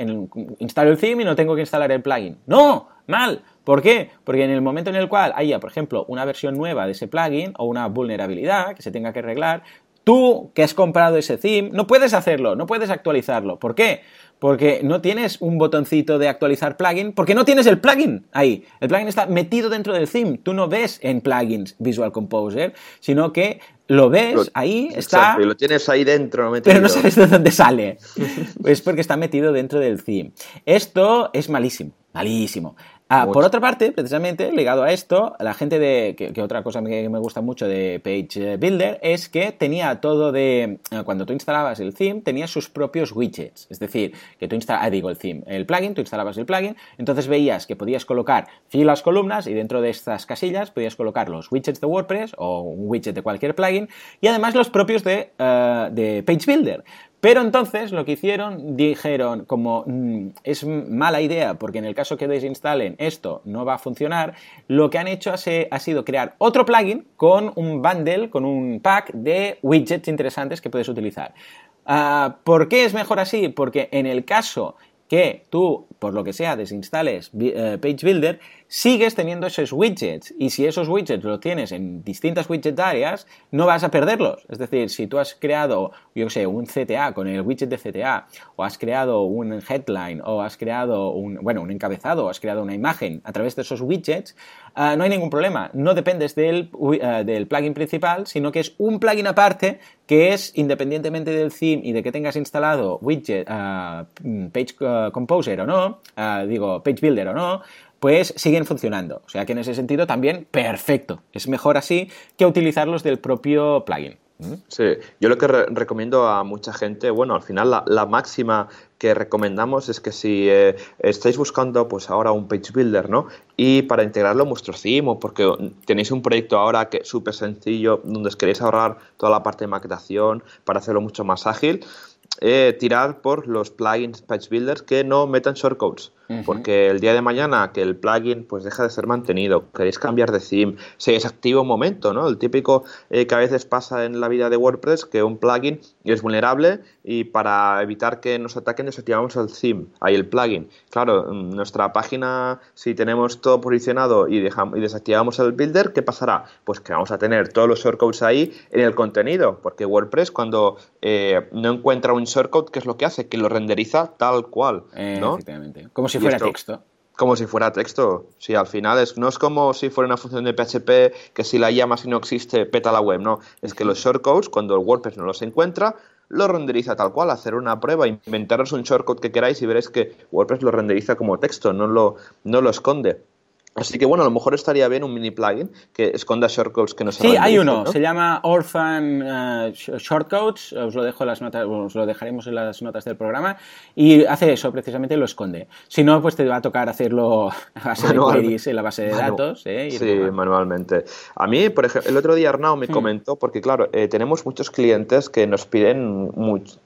instalo el theme y no tengo que instalar el plugin. ¡No! ¡Mal! ¿Por qué? Porque en el momento en el cual haya, por ejemplo, una versión nueva de ese plugin o una vulnerabilidad que se tenga que arreglar, tú que has comprado ese theme no puedes hacerlo, no puedes actualizarlo. ¿Por qué? Porque no tienes un botoncito de actualizar plugin, porque no tienes el plugin ahí. El plugin está metido dentro del theme. Tú no ves en plugins Visual Composer, sino que lo ves ahí, está. Y lo tienes ahí dentro. Metido. Pero no sabes de dónde sale. [LAUGHS] es porque está metido dentro del theme. Esto es malísimo, malísimo. Ah, por otra parte, precisamente ligado a esto, la gente de. Que, otra cosa que me gusta mucho de Page Builder es que tenía todo de. Eh, cuando tú instalabas el theme, tenía sus propios widgets. Es decir, que tú instalabas. Ah, digo, el theme, el plugin, tú instalabas el plugin, entonces veías que podías colocar filas, columnas y dentro de estas casillas podías colocar los widgets de WordPress o un widget de cualquier plugin y además los propios de, eh, de Page Builder. Pero entonces lo que hicieron, dijeron, como mm, es mala idea, porque en el caso que desinstalen esto no va a funcionar, lo que han hecho ha, sido crear otro plugin con un bundle, con un pack de widgets interesantes que puedes utilizar. Ah, ¿Por qué es mejor así? Porque en el caso que tú, por lo que sea, desinstales eh, Page Builder, sigues teniendo esos widgets. Y si esos widgets los tienes en distintas widget áreas, no vas a perderlos. Es decir, si tú has creado, yo sé, un CTA con el widget de CTA, o has creado un headline, o has creado un, bueno, un encabezado, o has creado una imagen a través de esos widgets, ah, no hay ningún problema. No dependes del, ah, del plugin principal, sino que es un plugin aparte que es, independientemente del theme y de que tengas instalado widget, uh, Page Composer o no, digo, Page Builder o no, pues siguen funcionando. O sea que en ese sentido también perfecto. Es mejor así que utilizarlos del propio plugin. ¿Mm? Sí, yo lo que recomiendo a mucha gente, bueno, al final la, máxima que recomendamos es que si eh, estáis buscando pues ahora un page builder, ¿no? Y para integrarlo en vuestro theme o porque tenéis un proyecto ahora que súper sencillo donde os queréis ahorrar toda la parte de maquetación para hacerlo mucho más ágil, eh, tirar por los plugins Page Builders que no metan shortcodes. Porque el día de mañana que el plugin pues deja de ser mantenido, queréis cambiar de theme, se desactiva un momento, ¿no? El típico eh, que a veces pasa en la vida de WordPress que un plugin es vulnerable y para evitar que nos ataquen desactivamos el theme, ahí el plugin. Claro, nuestra página, si tenemos todo posicionado y, dejamos, y desactivamos el builder, ¿qué pasará? Pues que vamos a tener todos los shortcodes ahí en el contenido, porque WordPress cuando eh, no encuentra un shortcode, ¿qué es lo que hace? Que lo renderiza tal cual, ¿no? efectivamente. Como si fuera texto. Como si fuera texto. Sí, al final es, no es como si fuera una función de PHP que si la llamas y no existe, peta la web, no. Es que los shortcodes, cuando el WordPress no los encuentra, lo renderiza tal cual, hacer una prueba, inventaros un shortcode que queráis y veréis que WordPress lo renderiza como texto, no lo, no lo esconde. Así que bueno, a lo mejor estaría bien un mini plugin que esconda shortcodes que no se Sí, hay uno, se llama Orphan uh, Shortcodes, os lo dejo en las notas, os lo dejaremos en las notas del programa y hace eso, precisamente lo esconde. Si no, pues te va a tocar hacerlo [LAUGHS] a base de queries en la base de datos. ¿eh? sí, manualmente. A mí, por ejemplo, el otro día Arnau me hmm. comentó, porque claro, eh, tenemos muchos clientes que nos piden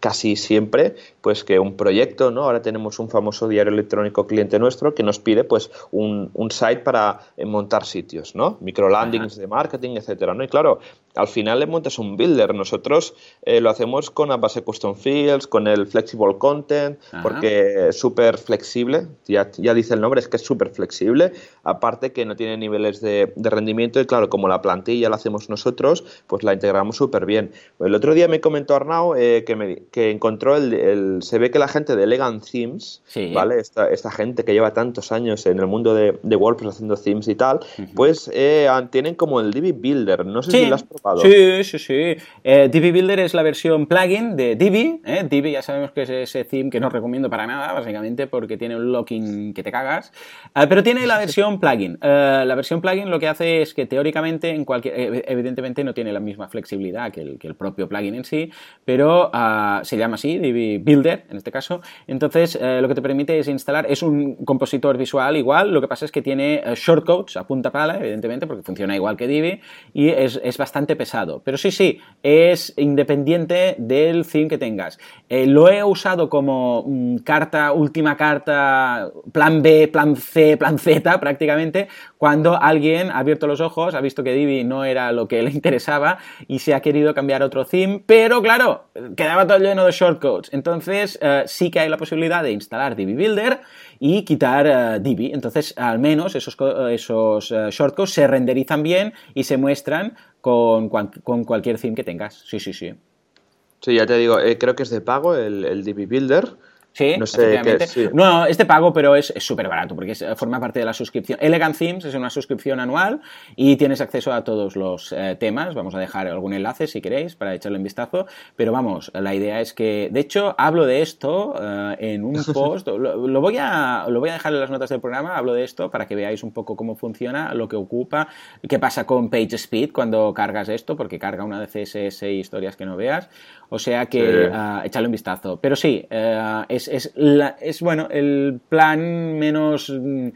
casi siempre pues que un proyecto, ¿no? Ahora tenemos un famoso diario electrónico cliente nuestro que nos pide pues un, un site para eh, montar sitios, ¿no? Microlandings de marketing, etcétera, ¿no? Y claro, al final le montas un builder. Nosotros eh, lo hacemos con la base custom fields, con el flexible content, porque es súper flexible, ya, ya, dice el nombre, es que es súper flexible, aparte que no tiene niveles de, rendimiento y claro, como la plantilla la hacemos nosotros, pues la integramos súper bien. El otro día me comentó Arnau eh, que, me, que encontró el, se ve que la gente de Elegant Themes, ¿vale? Esta, esta, gente que lleva tantos años en el mundo de, de WordPress haciendo themes y tal, pues eh, tienen como el Divi Builder, no sé si lo has Sí, sí, sí. Eh, Builder es la versión plugin de Divi. ¿eh? Divi ya sabemos que es ese theme que no recomiendo para nada, básicamente porque tiene un locking que te cagas. Ah, pero tiene la versión plugin. Eh, la versión plugin lo que hace es que teóricamente, en cualquier, evidentemente no tiene la misma flexibilidad que el, que el propio plugin en sí, pero ah, se llama así, Divi Builder en este caso. Entonces, lo que te permite es instalar, es un compositor visual igual, lo que pasa es que tiene shortcodes a punta pala, evidentemente, porque funciona igual que Divi, y es, es bastante pesado. Pero sí, sí, es independiente del theme que tengas. Eh, lo he usado como mm, carta, última carta, plan B, plan C, plan Z [LAUGHS] prácticamente, cuando alguien ha abierto los ojos, ha visto que Divi no era lo que [LAUGHS] le interesaba y se ha querido cambiar otro theme, pero claro, quedaba todo lleno de shortcodes. Entonces eh, sí que hay la posibilidad de instalar Divi Builder y quitar uh, Divi. Entonces, al menos esos, esos shortcodes se renderizan bien y se muestran con, con cualquier theme que tengas. Sí, sí, sí. Sí, ya te digo, eh, creo que es de pago el, el Divi Builder. Sí, no sé qué, No, este pago, pero es súper barato porque forma parte de la suscripción. Elegant Themes es una suscripción anual y tienes acceso a todos los eh, temas. Vamos a dejar algún enlace si queréis para echarle un vistazo. Pero vamos, la idea es que, de hecho, hablo de esto eh, en un [LAUGHS] post. Lo, voy a, lo voy a dejar en las notas del programa. Hablo de esto para que veáis un poco cómo funciona, lo que ocupa, qué pasa con PageSpeed cuando cargas esto, porque carga una de CSS y historias que no veas. O sea que uh, echarle un vistazo. Pero sí, uh, es, es, la, es, bueno, el plan menos mm,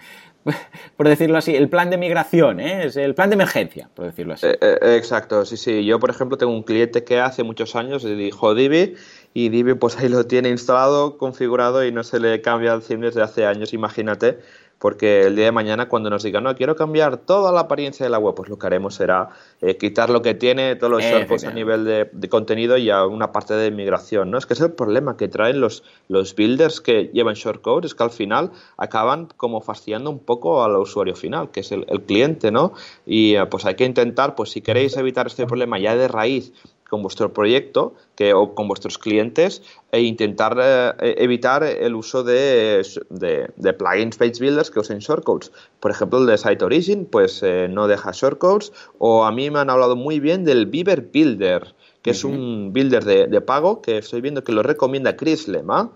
[LAUGHS] por decirlo así, el plan de migración, ¿eh? es el plan de emergencia, por decirlo así. Eh, eh, exacto, sí, sí. Yo, por ejemplo, tengo un cliente que hace muchos años dijo Divi y Divi pues ahí lo tiene instalado, configurado y no se le cambia al CIM desde hace años, imagínate porque el día de mañana cuando nos digan, no, quiero cambiar toda la apariencia de la web, pues lo que haremos será eh, quitar lo que tiene, todos los shortcodes a nivel de, contenido y a una parte de migración, ¿no? Es que es el problema que traen los, los builders que llevan shortcodes, es que al final acaban como fastidiando un poco al usuario final, que es el, cliente, ¿no? Y eh, pues hay que intentar, pues si queréis evitar este problema ya de raíz con vuestro proyecto que, o con vuestros clientes e intentar eh, e, evitar el uso de, de, plugins page builders que usen shortcodes. Por ejemplo, el de Site Origin pues eh, no deja shortcodes o a mí me han hablado muy bien del Beaver Builder que es un builder de, de, pago que estoy viendo que lo recomienda Chris Lema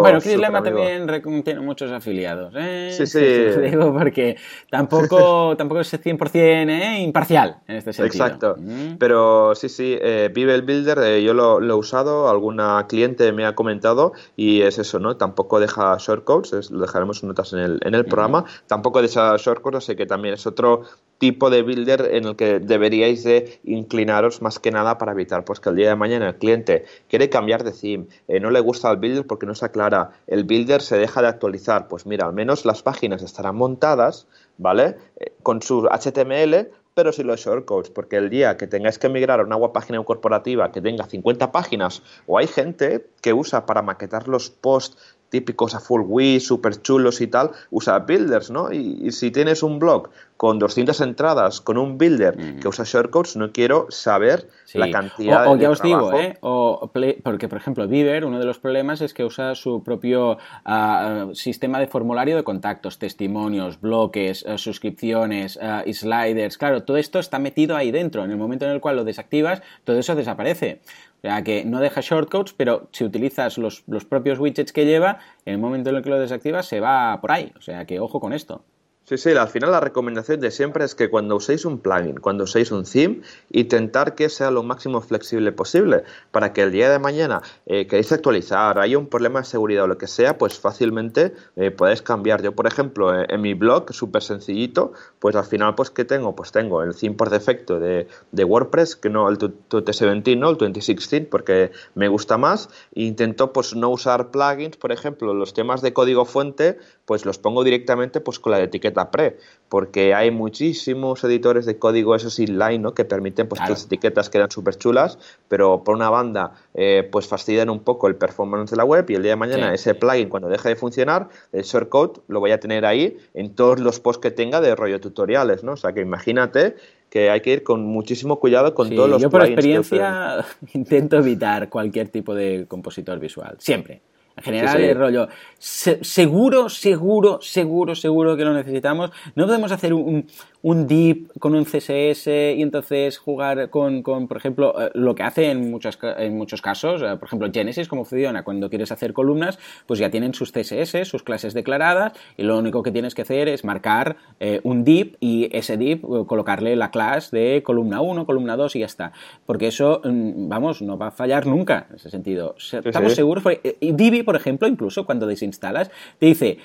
bueno, Chris Lema también tiene muchos afiliados. ¿eh? Sí, sí. digo porque tampoco, [LAUGHS] tampoco es 100% ¿eh? imparcial en este sentido. Exacto. Mm. Pero sí, sí, eh, Vive el Builder, eh, yo lo, he usado, alguna cliente me ha comentado y es eso, ¿no? Tampoco deja shortcodes, lo dejaremos notas en el, en el programa. Tampoco deja shortcodes, así que también es otro tipo de builder en el que deberíais de inclinaros más que nada para evitar pues que el día de mañana el cliente quiere cambiar de theme, eh, no le gusta el builder porque no se aclara, el builder se deja de actualizar, pues mira, al menos las páginas estarán montadas, ¿vale? Eh, con su HTML, pero sin los shortcodes, porque el día que tengáis que migrar a una web página corporativa que tenga 50 páginas, o hay gente que usa para maquetar los posts típicos a full width, súper chulos y tal, usa builders, ¿no? Y, si tienes un blog con 200 entradas, con un builder mm. que usa shortcodes, no quiero saber la cantidad o, o ya os digo, ¿eh? O porque, por ejemplo, Beaver, uno de los problemas es que usa su propio ah, sistema de formulario de contactos, testimonios, bloques, eh, suscripciones, uh, sliders. Claro, todo esto está metido ahí dentro. En el momento en el cual lo desactivas, todo eso desaparece. O sea que no deja shortcodes, pero si utilizas los, propios widgets que lleva, en el momento en el que lo desactivas se va por ahí. O sea que ojo con esto. Sí, sí, al final la recomendación de siempre es que cuando uséis un plugin, cuando uséis un theme, intentar que sea lo máximo flexible posible para que el día de mañana eh, queréis actualizar, hay un problema de seguridad o lo que sea, pues fácilmente eh, podéis cambiar. Yo, por ejemplo, eh, en mi blog, súper sencillito, pues al final, pues ¿qué tengo? Pues tengo el theme por defecto de, WordPress, que no el 2017, no el 2016, porque me gusta más. Intento pues no usar plugins, por ejemplo, los temas de código fuente, pues los pongo directamente pues con la etiqueta pre, porque hay muchísimos editores de código esos inline, ¿no? Que permiten pues que las etiquetas quedan súper chulas, pero por una banda eh, pues fastidian un poco el performance de la web y el día de mañana ese plugin cuando deje de funcionar, el shortcode lo voy a tener ahí en todos los posts que tenga de rollo tutoriales, ¿no? O sea que imagínate que hay que ir con muchísimo cuidado con todos los yo por experiencia [LAUGHS] intento evitar cualquier tipo de compositor visual, siempre. En general, el rollo, seguro, seguro, seguro, seguro que lo necesitamos. No podemos hacer un, un dip con un CSS y entonces jugar con, con por ejemplo, eh, lo que hace en muchos, en muchos casos, eh, por ejemplo, Genesis, como funciona cuando quieres hacer columnas, pues ya tienen sus CSS, sus clases declaradas, y lo único que tienes que hacer es marcar eh, un dip y ese dip colocarle la clase de columna 1, columna 2 y ya está. Porque eso, mm, vamos, no va a fallar nunca en ese sentido. Estamos seguros. Y Divi, por ejemplo, incluso cuando desinstalas, te dice,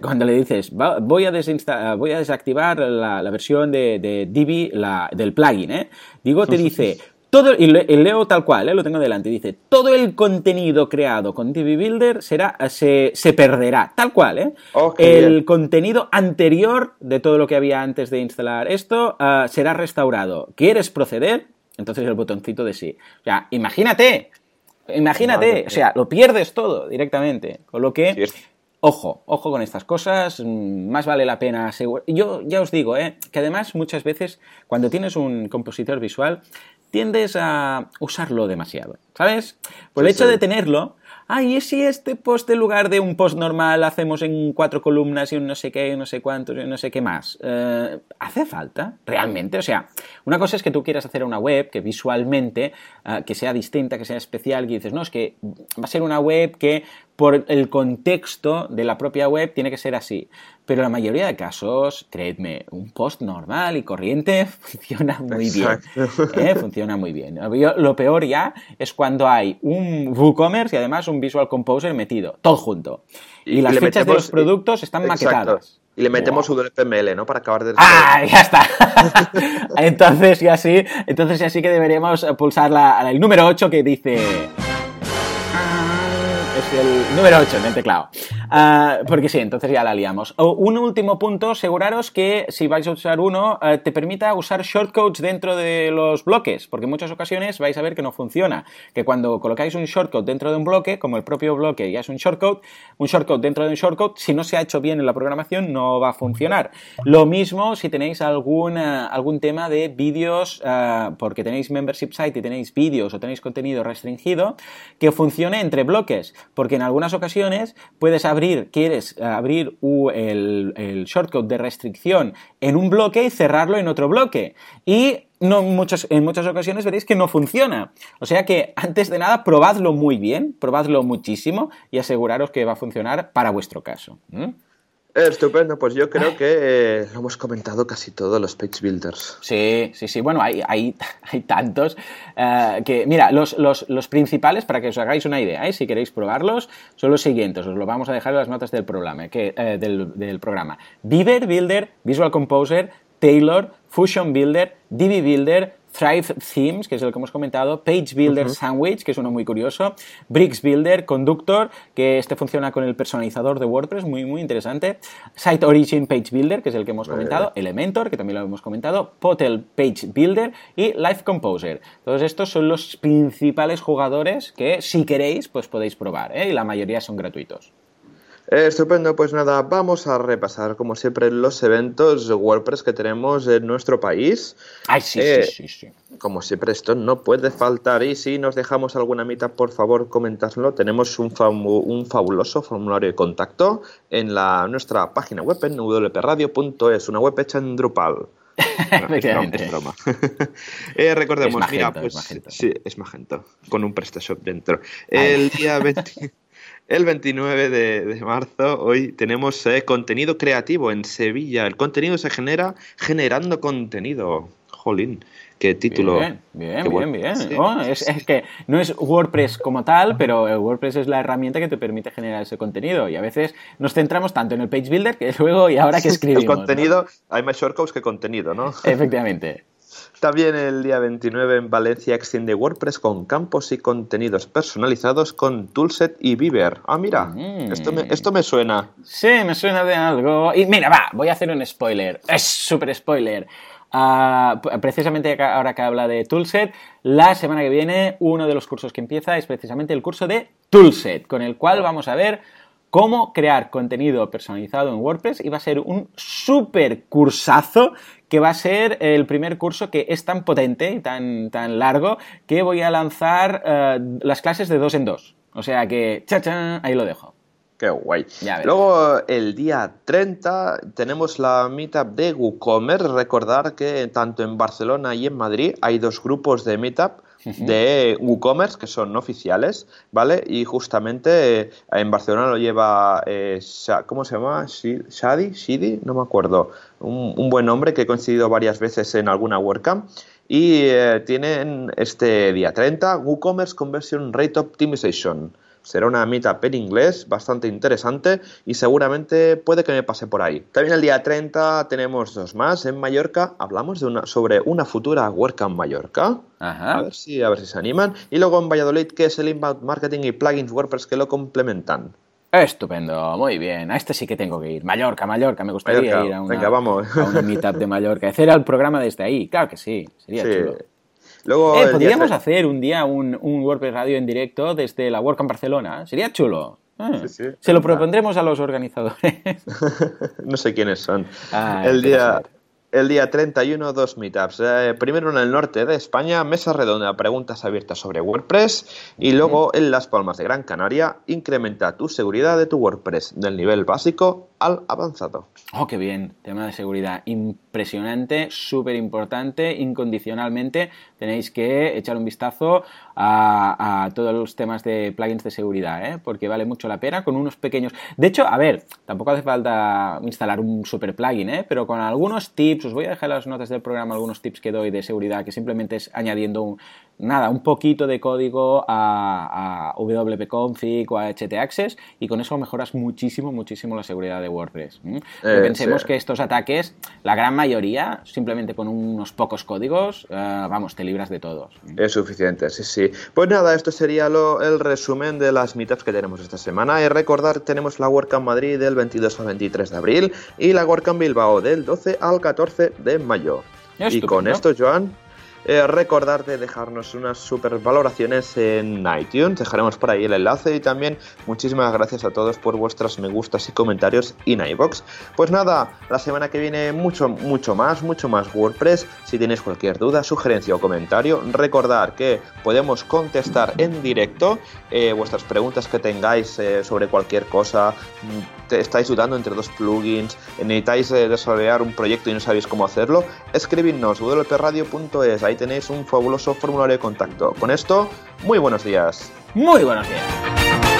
cuando le dices, voy a, voy a desactivar la, la versión de, de Divi, la, del plugin, ¿eh? Digo, te dice, todo, y leo tal cual, ¿eh? lo tengo delante, dice, todo el contenido creado con Divi Builder será, se, se perderá, tal cual, ¿eh? el contenido anterior de todo lo que había antes de instalar esto uh, será restaurado. ¿Quieres proceder? Entonces el botoncito de sí. O sea, imagínate, imagínate, o sea, lo pierdes todo directamente. Con lo que Ojo, ojo con estas cosas, mm, más vale la pena asegurar. Yo ya os digo, ¿eh? que además muchas veces cuando tienes un compositor visual tiendes a usarlo demasiado, ¿sabes? Por el hecho de tenerlo, ay, ¿y si este post en lugar de un post normal hacemos en cuatro columnas y un no sé qué, no sé cuántos y no sé qué más? Eh, ¿Hace falta? ¿Realmente? O sea, una cosa es que tú quieras hacer una web que visualmente, eh, que sea distinta, que sea especial, y dices, no, es que va a ser una web que por el contexto de la propia web tiene que ser así. Pero la mayoría de casos, creedme, un post normal y corriente [LAUGHS] funciona muy bien. ¿eh? Funciona muy bien. Lo peor ya es cuando hay un WooCommerce y además un Visual Composer metido, todo junto. Y, las fechas de los productos están maquetadas. Y le metemos un WPML, ¿no? Para acabar de... ¡Ah! Ya está. [LAUGHS] entonces ya sí, entonces ya sí que deberíamos pulsar la, el número 8 que dice el número 8 en el teclado. Ah, porque sí, entonces ya la liamos. un último punto, aseguraros que si vais a usar uno, eh, te permita usar shortcodes dentro de los bloques, porque en muchas ocasiones vais a ver que no funciona. Que cuando colocáis un shortcode dentro de un bloque, como el propio bloque ya es un shortcode, un shortcode dentro de un shortcode, si no se ha hecho bien en la programación, no va a funcionar. Lo mismo si tenéis algún, algún tema de vídeos, eh, porque tenéis membership site y tenéis vídeos o tenéis contenido restringido, que funcione entre bloques, porque en algunas ocasiones puedes abrir quieres abrir el, el shortcode de restricción en un bloque y cerrarlo en otro bloque. Y no, muchas, en muchas ocasiones veréis que no funciona. O sea que, antes de nada, probadlo muy bien, probadlo muchísimo y aseguraros que va a funcionar para vuestro caso. Estupendo, pues yo creo que eh, lo hemos comentado casi todos los page builders. Sí, sí, sí. Bueno, hay, hay, [LAUGHS] hay tantos eh, que, mira, los, los, los, principales, para que os hagáis una idea, ¿eh? si queréis probarlos, son los siguientes. Os lo vamos a dejar en las notas del programa. Que, del, del programa. Beaver Builder, Visual Composer, Taylor, Fusion Builder, DB Builder, Thrive Themes, que es el que hemos comentado, Page Builder Sandwich, que es uno muy curioso, Bricks Builder, Conductor, que este funciona con el personalizador de WordPress, muy, muy interesante, Site Origin Page Builder, que es el que hemos comentado, Elementor, que también lo hemos comentado, Potel Page Builder y Life Composer. Todos estos son los principales jugadores que, si queréis, pues podéis probar, ¿eh? y la mayoría son gratuitos. Estupendo, pues nada, vamos a repasar como siempre los eventos WordPress que tenemos en nuestro país. Ay, sí, sí, eh, sí, sí, Como siempre esto no puede faltar y si nos dejamos alguna mitad, por favor, comentadlo. Tenemos un, un fabuloso formulario de contacto en la, nuestra página web en wpradio.es, una web hecha en Drupal. [LAUGHS] Efectivamente. es broma. [LAUGHS] eh, recordemos, mira, pues. Es magento. Sí, es magento, con un PrestaShop dentro. El día 20. [LAUGHS] El 29 de, marzo, hoy tenemos eh, contenido creativo en Sevilla. El contenido se genera generando contenido. Jolín, qué título. Bien, bien, bien, bien. Oh, es, que no es WordPress como tal, pero WordPress es la herramienta que te permite generar ese contenido. Y a veces nos centramos tanto en el page builder que [LAUGHS] luego y ahora que escribimos. El contenido, hay más shortcodes que contenido, ¿no? Efectivamente. También el día 29 en Valencia extiende WordPress con campos y contenidos personalizados con Toolset y Beaver. Ah, mira, mm. esto, me, esto me suena. Sí, me suena de algo. Y mira, va, voy a hacer un spoiler. Es súper spoiler. Ah, precisamente ahora que habla de Toolset, la semana que viene uno de los cursos que empieza es precisamente el curso de Toolset, con el cual vamos a ver cómo crear contenido personalizado en WordPress y va a ser un súper cursazo que va a ser el primer curso que es tan potente y tan, tan largo que voy a lanzar eh, las clases de dos en dos. O sea que, cha, ahí lo dejo. Qué guay. Luego, el día 30 tenemos la meetup de WooCommerce. Recordar que tanto en Barcelona y en Madrid hay dos grupos de meetup de WooCommerce que son oficiales, ¿vale? Y justamente eh, en Barcelona lo lleva, eh, ¿cómo se llama? Shadi, Shidi, no me acuerdo. Un, buen nombre que he coincidido varias veces en alguna WordCamp. Y eh, tienen este día 30 WooCommerce Conversion Rate Optimization. Será una meetup en inglés bastante interesante y seguramente puede que me pase por ahí. También el día 30 tenemos dos más en Mallorca. Hablamos de una, sobre una futura WordCamp Mallorca. A ver si a ver si se animan. Y luego en Valladolid, que es el Inbound Marketing y Plugins WordPress que lo complementan. Estupendo, muy bien. A este sí que tengo que ir. Mallorca, Mallorca, me gustaría ir a una, vamos. a una meetup de Mallorca. Hacer el programa desde ahí, claro que sí, sería chulo. Luego, eh, podríamos hacer un día un, un WordPress Radio en directo desde la WordCamp Barcelona. Sería chulo. Ah, se lo propondremos a los organizadores. [LAUGHS] no sé quiénes son. Ah, el día, el día 31, dos meetups. Eh, primero en el norte de España, mesa redonda, preguntas abiertas sobre WordPress. Y luego en Las Palmas de Gran Canaria, incrementa tu seguridad de tu WordPress del nivel básico al avanzado. Oh, qué bien. Tema de seguridad impresionante, súper importante, incondicionalmente. Tenéis que echar un vistazo a, todos los temas de plugins de seguridad, ¿eh? porque vale mucho la pena con unos pequeños. De hecho, a ver, tampoco hace falta instalar un super plugin, ¿eh? pero con algunos tips, os voy a dejar las notas del programa algunos tips que doy de seguridad, que simplemente es añadiendo un, nada, un poquito de código a, a wp-config o a htaccess y con eso mejoras muchísimo, muchísimo la seguridad de WordPress. Eh, pensemos que estos ataques, la gran mayoría, simplemente con unos pocos códigos, eh, vamos, te libras de todos. Es suficiente, sí, sí. Pues nada, esto sería lo, el resumen de las meetups que tenemos esta semana. Y recordar, tenemos la WordCamp Madrid del 22 al 23 de abril y la WordCamp Bilbao del 12 al 14 de mayo. Y con esto, Joan, eh, recordarte dejarnos unas super valoraciones en iTunes, dejaremos por ahí el enlace y también muchísimas gracias a todos por vuestras me gustas y comentarios en iBox. Pues nada, la semana que viene mucho, mucho más, mucho más WordPress. Si tenéis cualquier duda, sugerencia o comentario, recordar que podemos contestar en directo eh, vuestras preguntas que tengáis eh, sobre cualquier cosa. Mm, estáis dudando entre dos plugins, necesitáis desarrollar un proyecto y no sabéis cómo hacerlo, escribidnos wpradio.es, ahí tenéis un fabuloso formulario de contacto. Con esto, muy buenos días. Muy buenos días.